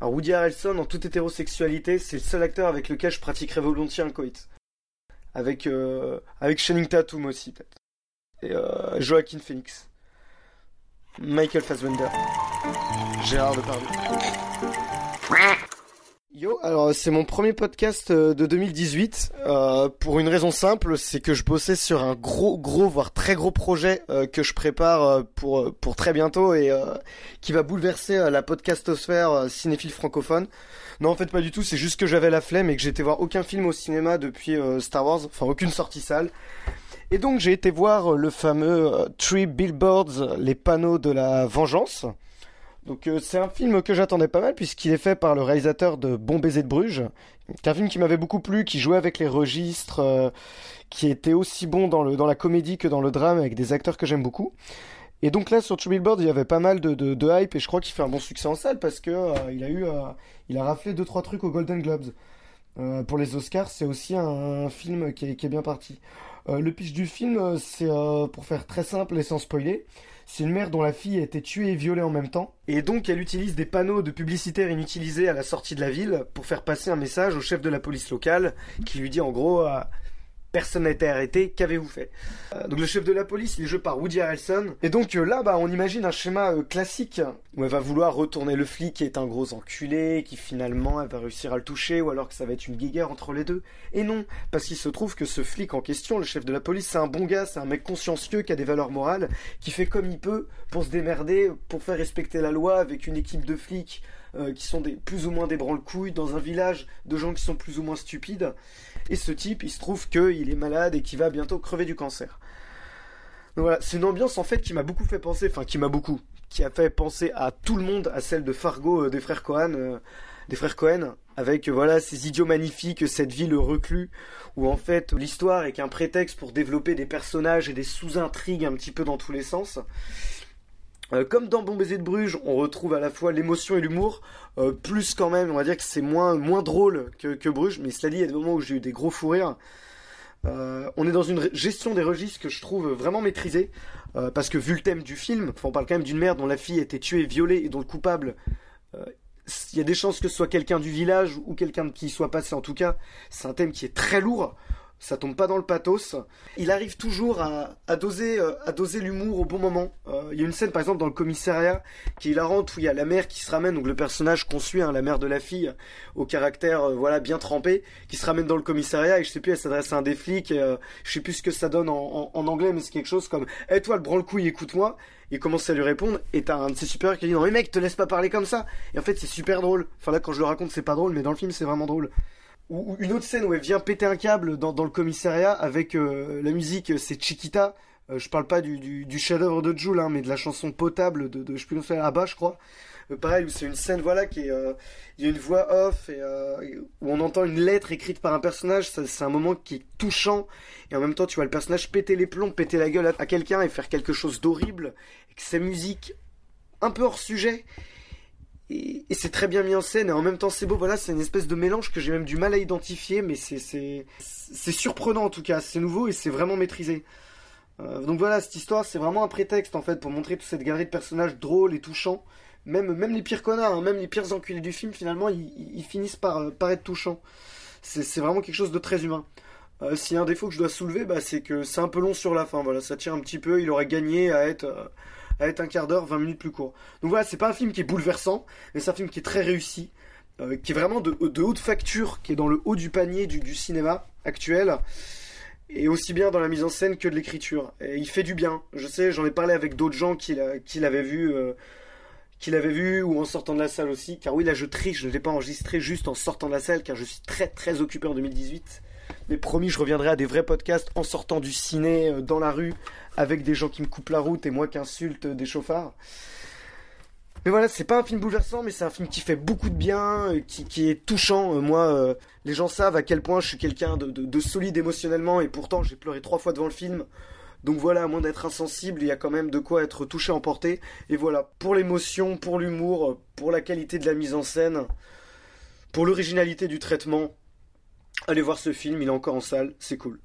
Alors Woody Harrelson, en toute hétérosexualité, c'est le seul acteur avec lequel je pratiquerais volontiers un coït. Avec, euh, avec Channing Tatum aussi, peut-être. Et euh, Joaquin Phoenix. Michael Fassbender. Gérard Depardieu. Yo, alors c'est mon premier podcast euh, de 2018 euh, pour une raison simple, c'est que je bossais sur un gros, gros, voire très gros projet euh, que je prépare pour pour très bientôt et qui va bouleverser la podcastosphère cinéphile francophone. Non, en fait pas du tout, c'est juste que j'avais la flemme et que j'étais voir aucun film au cinéma depuis Star Wars, enfin aucune sortie salle. Et donc j'ai été voir le fameux Three Billboards, les panneaux de la vengeance. Donc euh, c'est un film que j'attendais pas mal puisqu'il est fait par le réalisateur de Bon baiser de Bruges, qui est un film qui m'avait beaucoup plu, qui jouait avec les registres, euh, qui était aussi bon dans le dans la comédie que dans le drame avec des acteurs que j'aime beaucoup. Et donc là sur True Billboard, il y avait pas mal de, de, hype et je crois qu'il fait un bon succès en salle parce que euh, il a eu il a raflé deux trois trucs aux Golden Globes. Pour les Oscars, c'est aussi un, un film qui est, qui est bien parti. Le pitch du film, c'est pour faire très simple et sans spoiler. C'est une mère dont la fille a été tuée et violée en même temps. Et donc elle utilise des panneaux de publicitaires inutilisés à la sortie de la ville pour faire passer un message au chef de la police locale qui lui dit en gros euh, Personne n'a été arrêté, qu'avez-vous fait Euh, Donc le chef de la police, il est joué par Woody Harrelson. Et donc euh, là, bah, on imagine un schéma euh, classique où elle va vouloir retourner le flic qui est un gros enculé, qui finalement elle va réussir à le toucher, ou alors que ça va être une guéguerre entre les deux. Et non, parce qu'il se trouve que ce flic en question, le chef de la police, c'est un bon gars, c'est un mec consciencieux qui a des valeurs morales, qui fait comme il peut pour se démerder, pour faire respecter la loi avec une équipe de flics qui sont des, plus ou moins des branle-couilles dans un village de gens qui sont plus ou moins stupides. Et ce type, il se trouve qu'il est malade et qu'il va bientôt crever du cancer. Donc voilà, c'est une ambiance en fait qui m'a beaucoup fait penser, enfin qui m'a beaucoup, qui a fait penser à tout le monde, à celle de Fargo euh, des frères Cohen, euh, des frères Cohen, avec euh, voilà ces idiots magnifiques, cette ville reclue, où en fait l'histoire est qu'un prétexte pour développer des personnages et des sous-intrigues un petit peu dans tous les sens. Euh, comme dans Bon baiser de Bruges, on retrouve à la fois l'émotion et l'humour, euh, plus quand même, on va dire que c'est moins drôle que, Bruges, mais cela dit, il y a des moments où j'ai eu des gros fous rires. Euh, on est dans une gestion des registres que je trouve vraiment maîtrisée, parce que vu le thème du film, on parle quand même d'une mère dont la fille a été tuée, violée, et dont le coupable, il y a des chances que ce soit quelqu'un du village ou quelqu'un qui y soit passé en tout cas. C'est un thème qui est très lourd. Ça tombe pas dans le pathos. Il arrive toujours à, euh, doser l'humour au bon moment. Euh, il y a une scène par exemple dans le commissariat qui est hilarante où il y a la mère qui se ramène, donc le personnage qu'on suit, hein, la mère de la fille, au caractère euh, voilà bien trempé, qui se ramène dans le commissariat et je sais plus, elle s'adresse à un des flics. Et, je sais plus ce que ça donne en anglais, mais c'est quelque chose comme "Eh toi le branle-couille, écoute-moi." Il commence à lui répondre et t'as un de ses supérieurs qui dit "Non mais mec, te laisse pas parler comme ça." Et en fait c'est super drôle. Enfin là quand je le raconte c'est pas drôle, mais dans le film c'est vraiment drôle ou, une autre scène où elle vient péter un câble dans, le commissariat avec euh, la musique, euh, c'est Chiquita. Euh, je parle pas du, chef-d'œuvre de Jules, hein, mais de la chanson potable de, de je plus comment Abba, je crois. Pareil, où c'est une scène, voilà, qui est, il y a une voix off et où on entend une lettre écrite par un personnage. C'est un moment qui est touchant et en même temps, tu vois le personnage péter les plombs, péter la gueule à, à quelqu'un et faire quelque chose d'horrible. Que sa musique, un peu hors sujet, et, c'est très bien mis en scène et en même temps c'est beau voilà c'est une espèce de mélange que j'ai même du mal à identifier mais c'est c'est surprenant en tout cas c'est nouveau et c'est vraiment maîtrisé Euh, donc voilà cette histoire c'est vraiment un prétexte en fait pour montrer toute cette galerie de personnages drôles et touchants même même les pires connards hein, même les pires enculés du film finalement ils, finissent par euh, être touchants c'est vraiment quelque chose de très humain euh, S'il y a un défaut que je dois soulever, bah, c'est que c'est un peu long sur la fin. Voilà, ça tire un petit peu. Il aurait gagné à être, euh, être un quart d'heure, 20 minutes plus court. Donc voilà, c'est pas un film qui est bouleversant, mais c'est un film qui est très réussi, euh, qui est vraiment de, haute facture, qui est dans le haut du panier du, cinéma actuel, et aussi bien dans la mise en scène que de l'écriture. Et il fait du bien. Je sais, j'en ai parlé avec d'autres gens qui l'avaient vu. euh, qui l'avaient vu ou en sortant de la salle aussi car oui là je triche je ne l'ai pas enregistré juste en sortant de la salle car je suis très très occupé en 2018 mais promis, je reviendrai à des vrais podcasts en sortant du ciné, euh, dans la rue, avec des gens qui me coupent la route et moi qui insulte euh, des chauffards. Mais voilà, c'est pas un film bouleversant, mais c'est un film qui fait beaucoup de bien, euh, qui, est touchant. Moi, les gens savent à quel point je suis quelqu'un de, de- de solide émotionnellement, et pourtant j'ai pleuré trois fois devant le film. Donc voilà, à moins d'être insensible, il y a quand même de quoi être touché, emporté. Et voilà, pour l'émotion, pour l'humour, pour la qualité de la mise en scène, pour l'originalité du traitement, allez voir ce film, il est encore en salle, c'est cool.